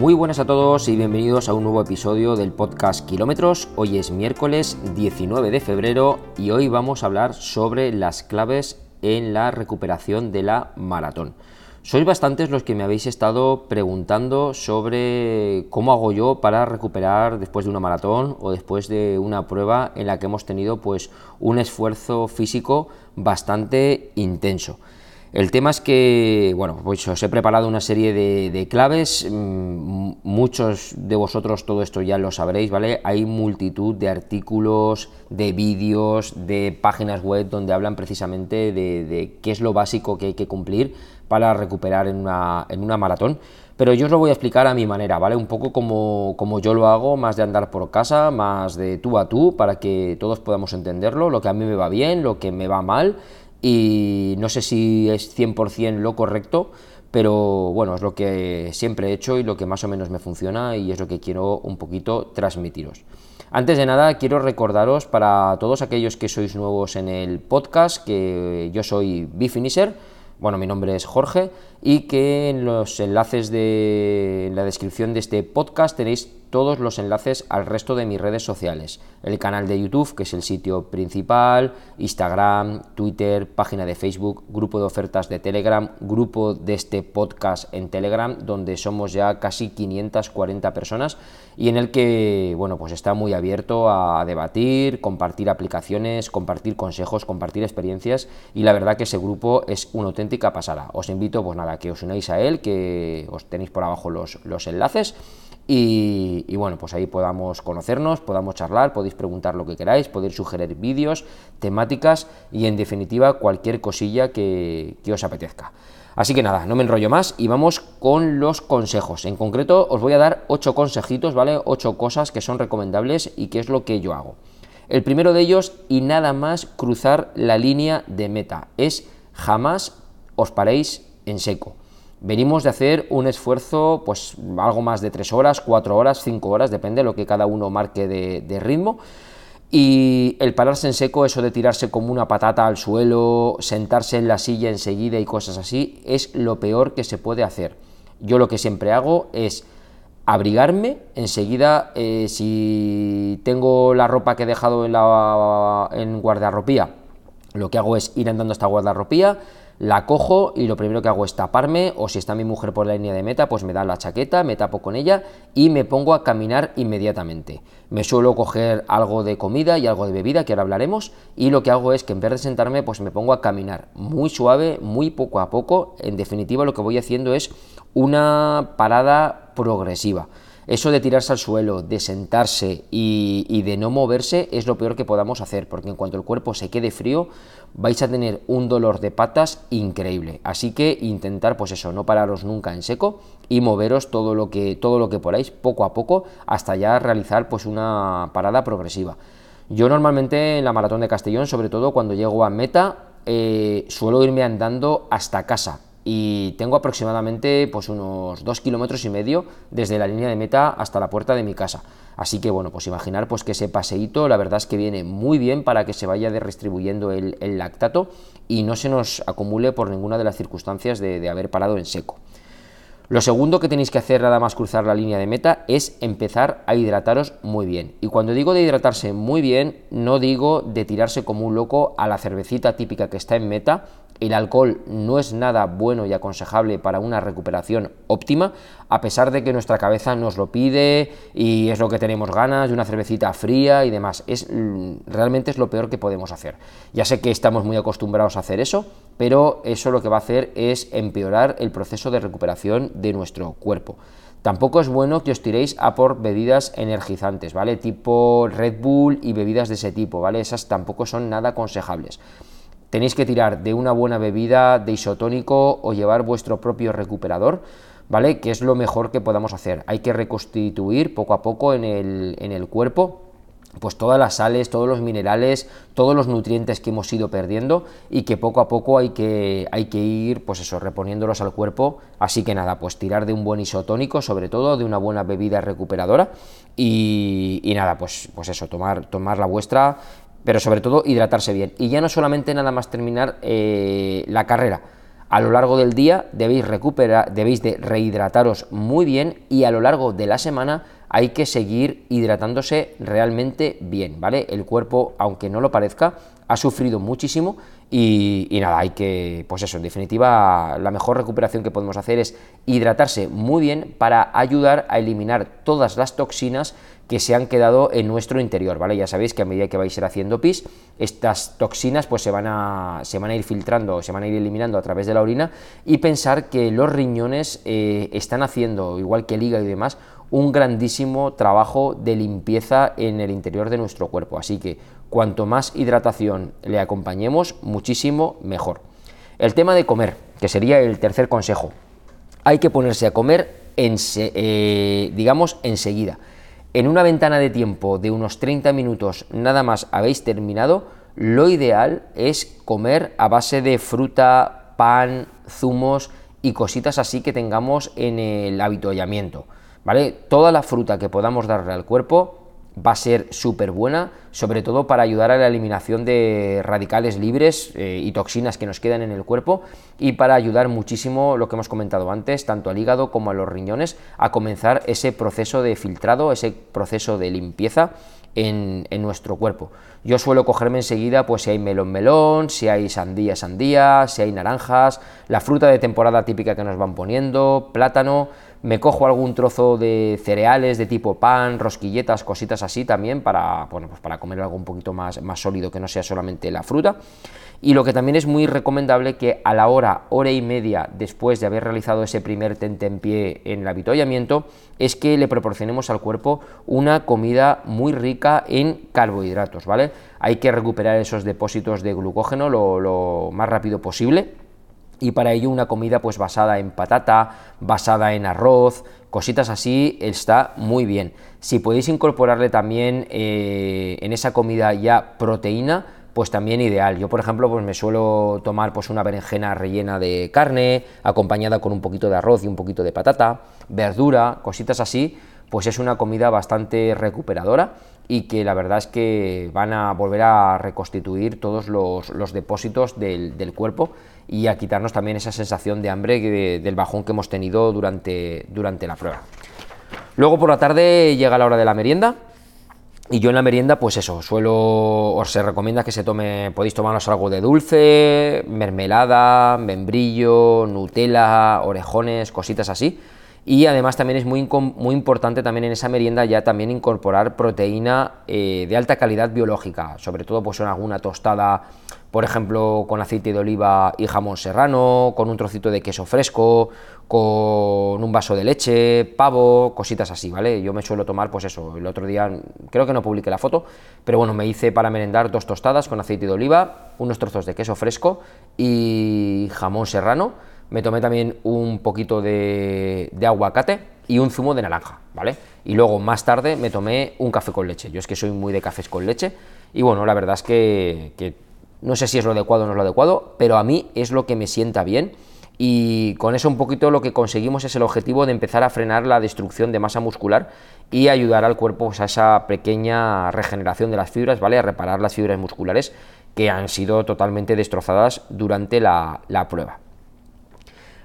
Muy buenas a todos y bienvenidos a un nuevo episodio del podcast Kilómetros. Hoy es miércoles 19 de febrero y hoy vamos a hablar sobre las claves en la recuperación de la maratón. Sois bastantes los que me habéis estado preguntando sobre cómo hago yo para recuperar después de una maratón o después de una prueba en la que hemos tenido pues un esfuerzo físico bastante intenso. El tema es que, bueno, pues os he preparado una serie de, claves, mm, muchos de vosotros todo esto ya lo sabréis, ¿vale? Hay multitud de artículos, de vídeos, de páginas web donde hablan precisamente de, qué es lo básico que hay que cumplir para recuperar en una, en una maratón pero yo os lo voy a explicar a mi manera, ¿vale? Un poco como, como, yo lo hago, más de andar por casa, más de tú a tú, para que todos podamos entenderlo, lo que a mí me va bien, lo que me va mal, y no sé si es 100% lo correcto, pero bueno, es lo que siempre he hecho y lo que más o menos me funciona y es lo que quiero un poquito transmitiros. Antes de nada, quiero recordaros para todos aquellos que sois nuevos en el podcast que yo soy Bifinisher, bueno, mi nombre es Jorge y que en los enlaces de en la descripción de este podcast tenéis todos los enlaces al resto de mis redes sociales. El canal de YouTube, que es el sitio principal, Instagram, Twitter, página de Facebook, grupo de ofertas de Telegram, grupo de este podcast en Telegram, donde somos ya casi 540 personas y en el que, bueno, pues está muy abierto a debatir, compartir aplicaciones, compartir consejos, compartir experiencias y la verdad que ese grupo es una auténtica pasada. Os invito, pues nada, que os unáis a él, que os tenéis por abajo los, los enlaces y, bueno, pues ahí podamos conocernos, podamos charlar, podéis preguntar lo que queráis, podéis sugerir vídeos, temáticas y en definitiva cualquier cosilla que, os apetezca. Así que nada, no me enrollo más y vamos con los consejos. En concreto os voy a dar ocho consejitos, ¿vale? Ocho cosas que son recomendables y qué es lo que yo hago. El primero de ellos, y nada más cruzar la línea de meta, es jamás os paréis en seco. Venimos de hacer un esfuerzo, pues algo más de 3 horas, 4 horas, 5 horas, depende de lo que cada uno marque de, ritmo. Y el pararse en seco, eso de tirarse como una patata al suelo, sentarse en la silla enseguida y cosas así, es lo peor que se puede hacer. Yo lo que siempre hago es abrigarme enseguida, eh, si tengo la ropa que he dejado en, la, guardarropía, lo que hago es ir andando hasta guardarropía, la cojo y lo primero que hago es taparme o si está mi mujer por la línea de meta pues me da la chaqueta, me tapo con ella y me pongo a caminar inmediatamente. Me suelo coger algo de comida y algo de bebida que ahora hablaremos y lo que hago es que en vez de sentarme pues me pongo a caminar muy suave, muy poco a poco, en definitiva lo que voy haciendo es una parada progresiva. Eso de tirarse al suelo, de sentarse y, de no moverse es lo peor que podamos hacer, porque en cuanto el cuerpo se quede frío, vais a tener un dolor de patas increíble. Así que intentar, pues eso, no pararos nunca en seco y moveros todo lo que, todo lo que podáis, poco a poco, hasta ya realizar pues una parada progresiva. Yo normalmente en la maratón de Castellón, sobre todo cuando llego a meta, eh, suelo irme andando hasta casa y tengo aproximadamente pues unos dos kilómetros y medio desde la línea de meta hasta la puerta de mi casa. Así que bueno, pues imaginar pues que ese paseíto la verdad es que viene muy bien para que se vaya redistribuyendo el, lactato y no se nos acumule por ninguna de las circunstancias de haber parado en seco. Lo segundo que tenéis que hacer nada más cruzar la línea de meta es empezar a hidrataros muy bien. Y cuando digo de hidratarse muy bien, no digo de tirarse como un loco a la cervecita típica que está en meta el alcohol no es nada bueno y aconsejable para una recuperación óptima, a pesar de que nuestra cabeza nos lo pide y es lo que tenemos ganas de una cervecita fría y demás. Es, mm, realmente es lo peor que podemos hacer. Ya sé que estamos muy acostumbrados a hacer eso, pero eso lo que va a hacer es empeorar el proceso de recuperación de nuestro cuerpo. Tampoco es bueno que os tiréis a por bebidas energizantes, ¿vale? Tipo Red Bull y bebidas de ese tipo, ¿vale? Esas tampoco son nada aconsejables. Tenéis que tirar de una buena bebida, de isotónico o llevar vuestro propio recuperador, ¿vale? Que es lo mejor que podamos hacer. Hay que reconstituir poco a poco en el, en el cuerpo pues todas las sales, todos los minerales, todos los nutrientes que hemos ido perdiendo y que poco a poco hay que, hay que ir, pues eso, reponiéndolos al cuerpo. Así que nada, pues tirar de un buen isotónico, sobre todo de una buena bebida recuperadora y, y nada, pues, pues eso, tomar, tomar la vuestra pero sobre todo hidratarse bien. Y ya no solamente nada más terminar eh, la carrera, A lo largo del día debéis recuperar, debéis de rehidrataros muy bien y a lo largo de la semana hay que seguir hidratándose realmente bien, ¿vale? El cuerpo, aunque no lo parezca, ha sufrido muchísimo y, nada, hay que, pues eso, en definitiva, la mejor recuperación que podemos hacer es hidratarse muy bien para ayudar a eliminar todas las toxinas que se han quedado en nuestro interior, ¿vale? Ya sabéis que a medida que vais a ir haciendo pis, estas toxinas pues se van a, se van a ir filtrando, se van a ir eliminando a través de la orina y pensar que los riñones eh, están haciendo, igual que el hígado y demás, un grandísimo trabajo de limpieza en el interior de nuestro cuerpo. Así que cuanto más hidratación le acompañemos, muchísimo mejor. El tema de comer, que sería el tercer consejo. Hay que ponerse a comer, en, eh, digamos, enseguida en una ventana de tiempo de unos 30 minutos nada más habéis terminado, lo ideal es comer a base de fruta, pan, zumos y cositas así que tengamos en el habituallamiento. ¿Vale? Toda la fruta que podamos darle al cuerpo va a ser súper buena, sobre todo para ayudar a la eliminación de radicales libres eh, y toxinas que nos quedan en el cuerpo y para ayudar muchísimo, lo que hemos comentado antes, tanto al hígado como a los riñones, a comenzar ese proceso de filtrado, ese proceso de limpieza en, nuestro cuerpo. Yo suelo cogerme enseguida, pues si hay melón, melón, si hay sandía, sandía, si hay naranjas, la fruta de temporada típica que nos van poniendo, plátano, me cojo algún trozo de cereales de tipo pan, rosquilletas, cositas así también para, bueno, pues para comer algo un poquito más, más sólido que no sea solamente la fruta. Y lo que también es muy recomendable que a la hora, hora y media después de haber realizado ese primer tente en pie en el avituallamiento, es que le proporcionemos al cuerpo una comida muy rica en carbohidratos, ¿vale? Hay que recuperar esos depósitos de glucógeno lo, lo más rápido posible y para ello una comida pues basada en patata, basada en arroz, cositas así está muy bien. Si podéis incorporarle también eh, en esa comida ya proteína, pues también ideal. Yo, por ejemplo, pues me suelo tomar pues una berenjena rellena de carne, acompañada con un poquito de arroz y un poquito de patata, verdura, cositas así, pues es una comida bastante recuperadora y que la verdad es que van a volver a reconstituir todos los, depósitos del, cuerpo y a quitarnos también esa sensación de hambre del bajón que hemos tenido durante, durante la prueba. Luego por la tarde llega la hora de la merienda, y yo en la merienda, pues eso, suelo, os se recomienda que se tome, podéis tomaros algo de dulce, mermelada, membrillo, Nutella, orejones, cositas así y además también es muy, muy importante también en esa merienda ya también incorporar proteína eh, de alta calidad biológica, sobre todo pues en alguna tostada, por ejemplo, con aceite de oliva y jamón serrano, con un trocito de queso fresco, con un vaso de leche, pavo, cositas así, ¿vale? Yo me suelo tomar, pues eso, el otro día, creo que no publiqué la foto, pero bueno, me hice para merendar dos tostadas con aceite de oliva, unos trozos de queso fresco y jamón serrano, me tomé también un poquito de, aguacate y un zumo de naranja, ¿vale? Y luego más tarde me tomé un café con leche. Yo es que soy muy de cafés con leche y bueno, la verdad es que, no sé si es lo adecuado o no es lo adecuado, pero a mí es lo que me sienta bien y con eso un poquito lo que conseguimos es el objetivo de empezar a frenar la destrucción de masa muscular y ayudar al cuerpo pues, a esa pequeña regeneración de las fibras, ¿vale? A reparar las fibras musculares que han sido totalmente destrozadas durante la prueba.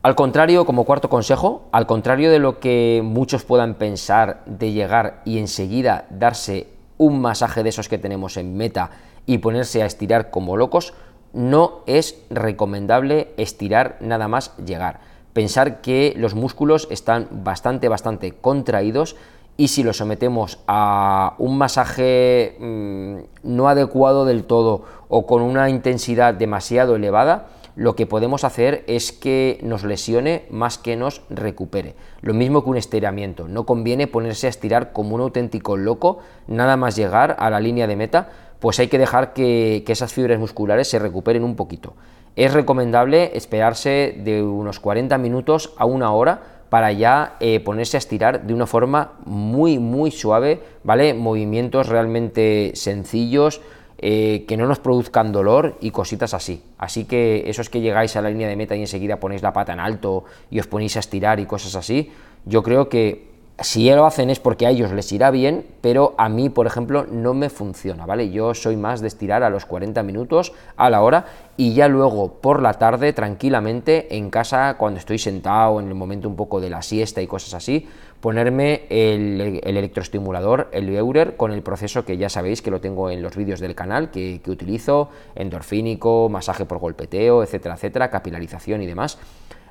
Al contrario, como cuarto consejo, al contrario de lo que muchos puedan pensar de llegar y enseguida darse un masaje de esos que tenemos en meta y ponerse a estirar como locos, no es recomendable estirar nada más llegar. Pensar que los músculos están bastante, bastante contraídos y si los sometemos a un masaje mm, no adecuado del todo o con una intensidad demasiado elevada, lo que podemos hacer es que nos lesione más que nos recupere. Lo mismo que un estiramiento. No conviene ponerse a estirar como un auténtico loco, nada más llegar a la línea de meta, pues hay que dejar que, esas fibras musculares se recuperen un poquito. Es recomendable esperarse de unos 40 minutos a una hora para ya eh, ponerse a estirar de una forma muy muy suave, ¿vale? Movimientos realmente sencillos, eh, que no nos produzcan dolor y cositas así. Así que eso es que llegáis a la línea de meta y enseguida ponéis la pata en alto y os ponéis a estirar y cosas así, yo creo que si lo hacen es porque a ellos les irá bien, pero a mí, por ejemplo, no me funciona, ¿vale? Yo soy más de estirar a los 40 minutos a la hora y ya luego por la tarde, tranquilamente, en casa, cuando estoy sentado en el momento un poco de la siesta y cosas así, ponerme el, electroestimulador, el Eurer, con el proceso que ya sabéis que lo tengo en los vídeos del canal, que, que utilizo, endorfínico, masaje por golpeteo, etcétera, etcétera, capilarización y demás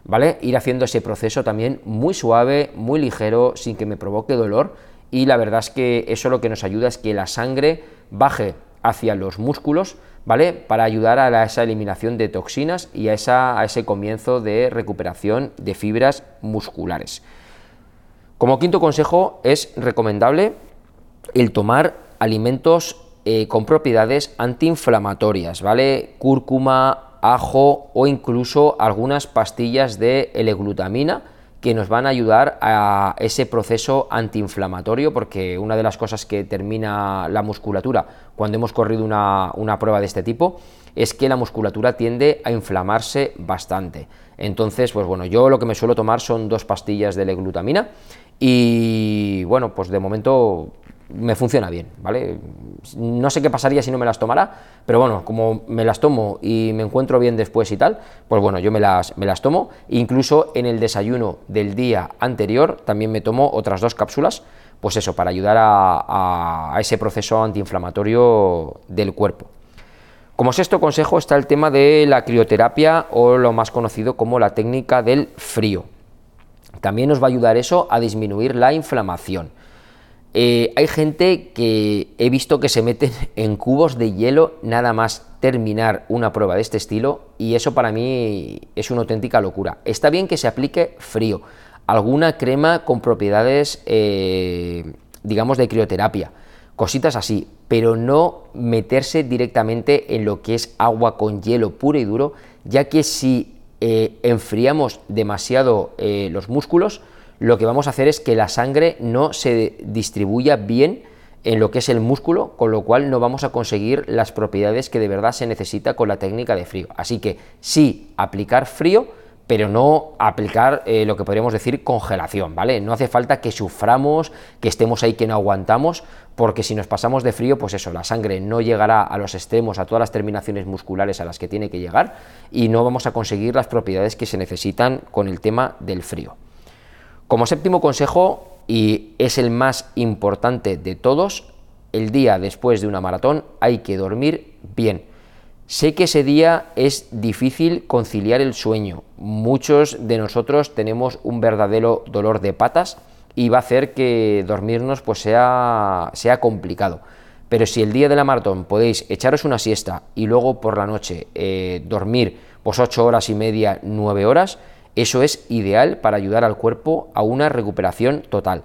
¿vale? Ir haciendo ese proceso también muy suave, muy ligero, sin que me provoque dolor y la verdad es que eso lo que nos ayuda es que la sangre baje hacia los músculos, ¿vale? Para ayudar a, esa eliminación de toxinas y a, esa, a ese comienzo de recuperación de fibras musculares. Como quinto consejo es recomendable el tomar alimentos eh, con propiedades antiinflamatorias, ¿vale? Cúrcuma, ajo o incluso algunas pastillas de L-glutamina que nos van a ayudar a ese proceso antiinflamatorio, porque una de las cosas que termina la musculatura cuando hemos corrido una, prueba de este tipo es que la musculatura tiende a inflamarse bastante. Entonces, pues bueno, yo lo que me suelo tomar son dos pastillas de L-glutamina y bueno, pues de momento me funciona bien, ¿vale? No sé qué pasaría si no me las tomara, pero bueno, como me las tomo y me encuentro bien después y tal, pues bueno, yo me las, me las tomo. Incluso en el desayuno del día anterior también me tomo otras dos cápsulas, pues eso, para ayudar a, a ese proceso antiinflamatorio del cuerpo. Como sexto consejo está el tema de la crioterapia o lo más conocido como la técnica del frío. También nos va a ayudar eso a disminuir la inflamación. Eh, hay gente que he visto que se meten en cubos de hielo nada más terminar una prueba de este estilo y eso para mí es una auténtica locura. Está bien que se aplique frío, alguna crema con propiedades, eh, digamos, de crioterapia, cositas así, pero no meterse directamente en lo que es agua con hielo puro y duro, ya que si eh, enfriamos demasiado los músculos, lo que vamos a hacer es que la sangre no se distribuya bien en lo que es el músculo, con lo cual no vamos a conseguir las propiedades que de verdad se necesita con la técnica de frío. Así que sí, aplicar frío, pero no aplicar eh, lo que podríamos decir congelación, ¿vale? No hace falta que suframos, que estemos ahí que no aguantamos, porque si nos pasamos de frío, pues eso, la sangre no llegará a los extremos, a todas las terminaciones musculares a las que tiene que llegar, y no vamos a conseguir las propiedades que se necesitan con el tema del frío. Como séptimo consejo, y es el más importante de todos, el día después de una maratón hay que dormir bien. Sé que ese día es difícil conciliar el sueño. Muchos de nosotros tenemos un verdadero dolor de patas y va a hacer que dormirnos pues sea, sea complicado. Pero si el día de la maratón podéis echaros una siesta y luego por la noche eh, dormir pues 8 horas y media, 9 horas, eso es ideal para ayudar al cuerpo a una recuperación total.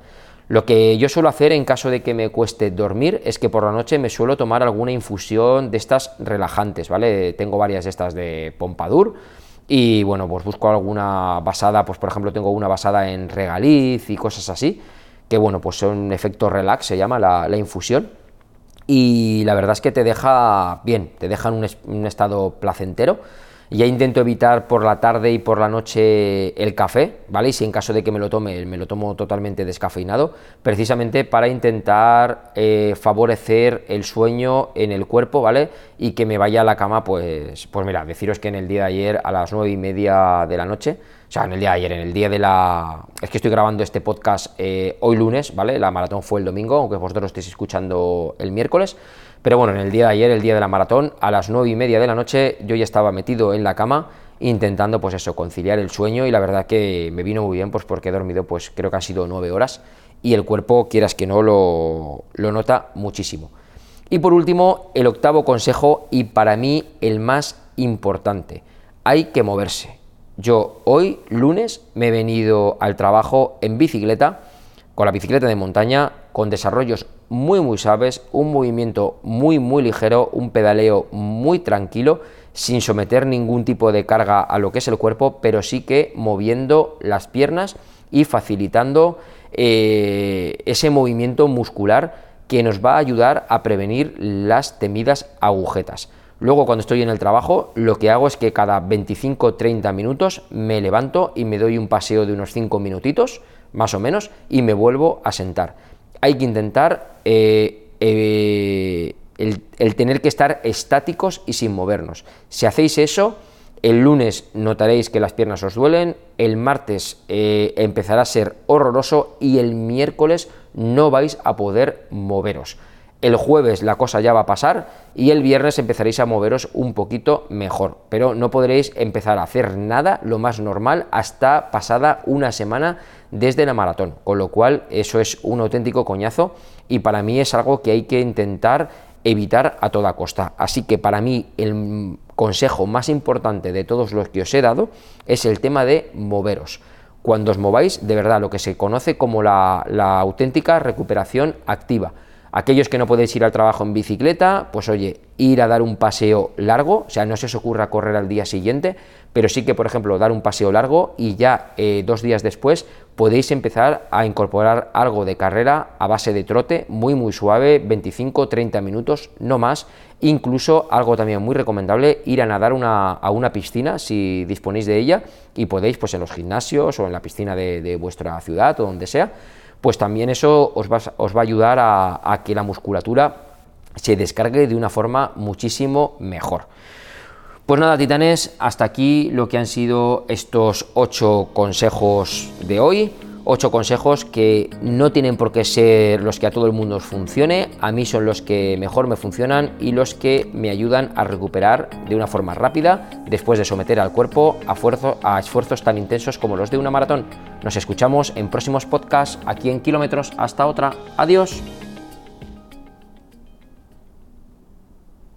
Lo que yo suelo hacer en caso de que me cueste dormir es que por la noche me suelo tomar alguna infusión de estas relajantes, ¿vale? Tengo varias de estas de Pompadour y bueno, pues busco alguna basada, pues por ejemplo tengo una basada en regaliz y cosas así, que bueno, pues son efecto relax, se llama la, infusión y la verdad es que te deja bien, te deja en un estado placentero ya intento evitar por la tarde y por la noche el café, ¿vale? Y si en caso de que me lo tome, me lo tomo totalmente descafeinado, precisamente para intentar eh, favorecer el sueño en el cuerpo, ¿vale? Y que me vaya a la cama, pues, pues mira, deciros que en el día de ayer a las nueve y media de la noche, o sea, en el día de ayer, en el día de la... Es que estoy grabando este podcast eh, hoy lunes, ¿vale? La maratón fue el domingo, aunque vosotros estéis escuchando el miércoles. Pero bueno, en el día de ayer, el día de la maratón, a las nueve y media de la noche, yo ya estaba metido en la cama intentando pues eso, conciliar el sueño y la verdad que me vino muy bien pues porque he dormido pues creo que han sido nueve horas y el cuerpo, quieras que no, lo, lo nota muchísimo. Y por último, el octavo consejo y para mí el más importante, hay que moverse. Yo hoy, lunes, me he venido al trabajo en bicicleta, con la bicicleta de montaña, con desarrollos muy muy suaves, un movimiento muy muy ligero, un pedaleo muy tranquilo, sin someter ningún tipo de carga a lo que es el cuerpo, pero sí que moviendo las piernas y facilitando eh, ese movimiento muscular que nos va a ayudar a prevenir las temidas agujetas. Luego cuando estoy en el trabajo lo que hago es que cada 25-30 minutos me levanto y me doy un paseo de unos 5 minutitos más o menos, y me vuelvo a sentar. Hay que intentar eh, eh, el, tener que estar estáticos y sin movernos. Si hacéis eso, el lunes notaréis que las piernas os duelen, el martes eh, empezará a ser horroroso y el miércoles no vais a poder moveros. El jueves la cosa ya va a pasar y el viernes empezaréis a moveros un poquito mejor, pero no podréis empezar a hacer nada lo más normal hasta pasada una semana desde la maratón, con lo cual eso es un auténtico coñazo y para mí es algo que hay que intentar evitar a toda costa. Así que para mí el consejo más importante de todos los que os he dado es el tema de moveros. Cuando os mováis, de verdad, lo que se conoce como la, auténtica recuperación activa Aquellos que no podéis ir al trabajo en bicicleta, pues oye, ir a dar un paseo largo, o sea, no se os ocurra correr al día siguiente, pero sí que, por ejemplo, dar un paseo largo y ya eh, dos días después podéis empezar a incorporar algo de carrera a base de trote, muy muy suave, 25-30 minutos, no más. Incluso algo también muy recomendable, ir a nadar a una piscina si disponéis de ella y podéis pues en los gimnasios o en la piscina de vuestra ciudad o donde sea pues también eso os va, a ayudar a, que la musculatura se descargue de una forma muchísimo mejor. Pues nada, titanes, hasta aquí lo que han sido estos ocho consejos de hoy. Ocho consejos que no tienen por qué ser los que a todo el mundo os funcione, a mí son los que mejor me funcionan y los que me ayudan a recuperar de una forma rápida después de someter al cuerpo a, a esfuerzos tan intensos como los de una maratón. Nos escuchamos en próximos podcasts aquí en Kilómetros. Hasta otra. Adiós.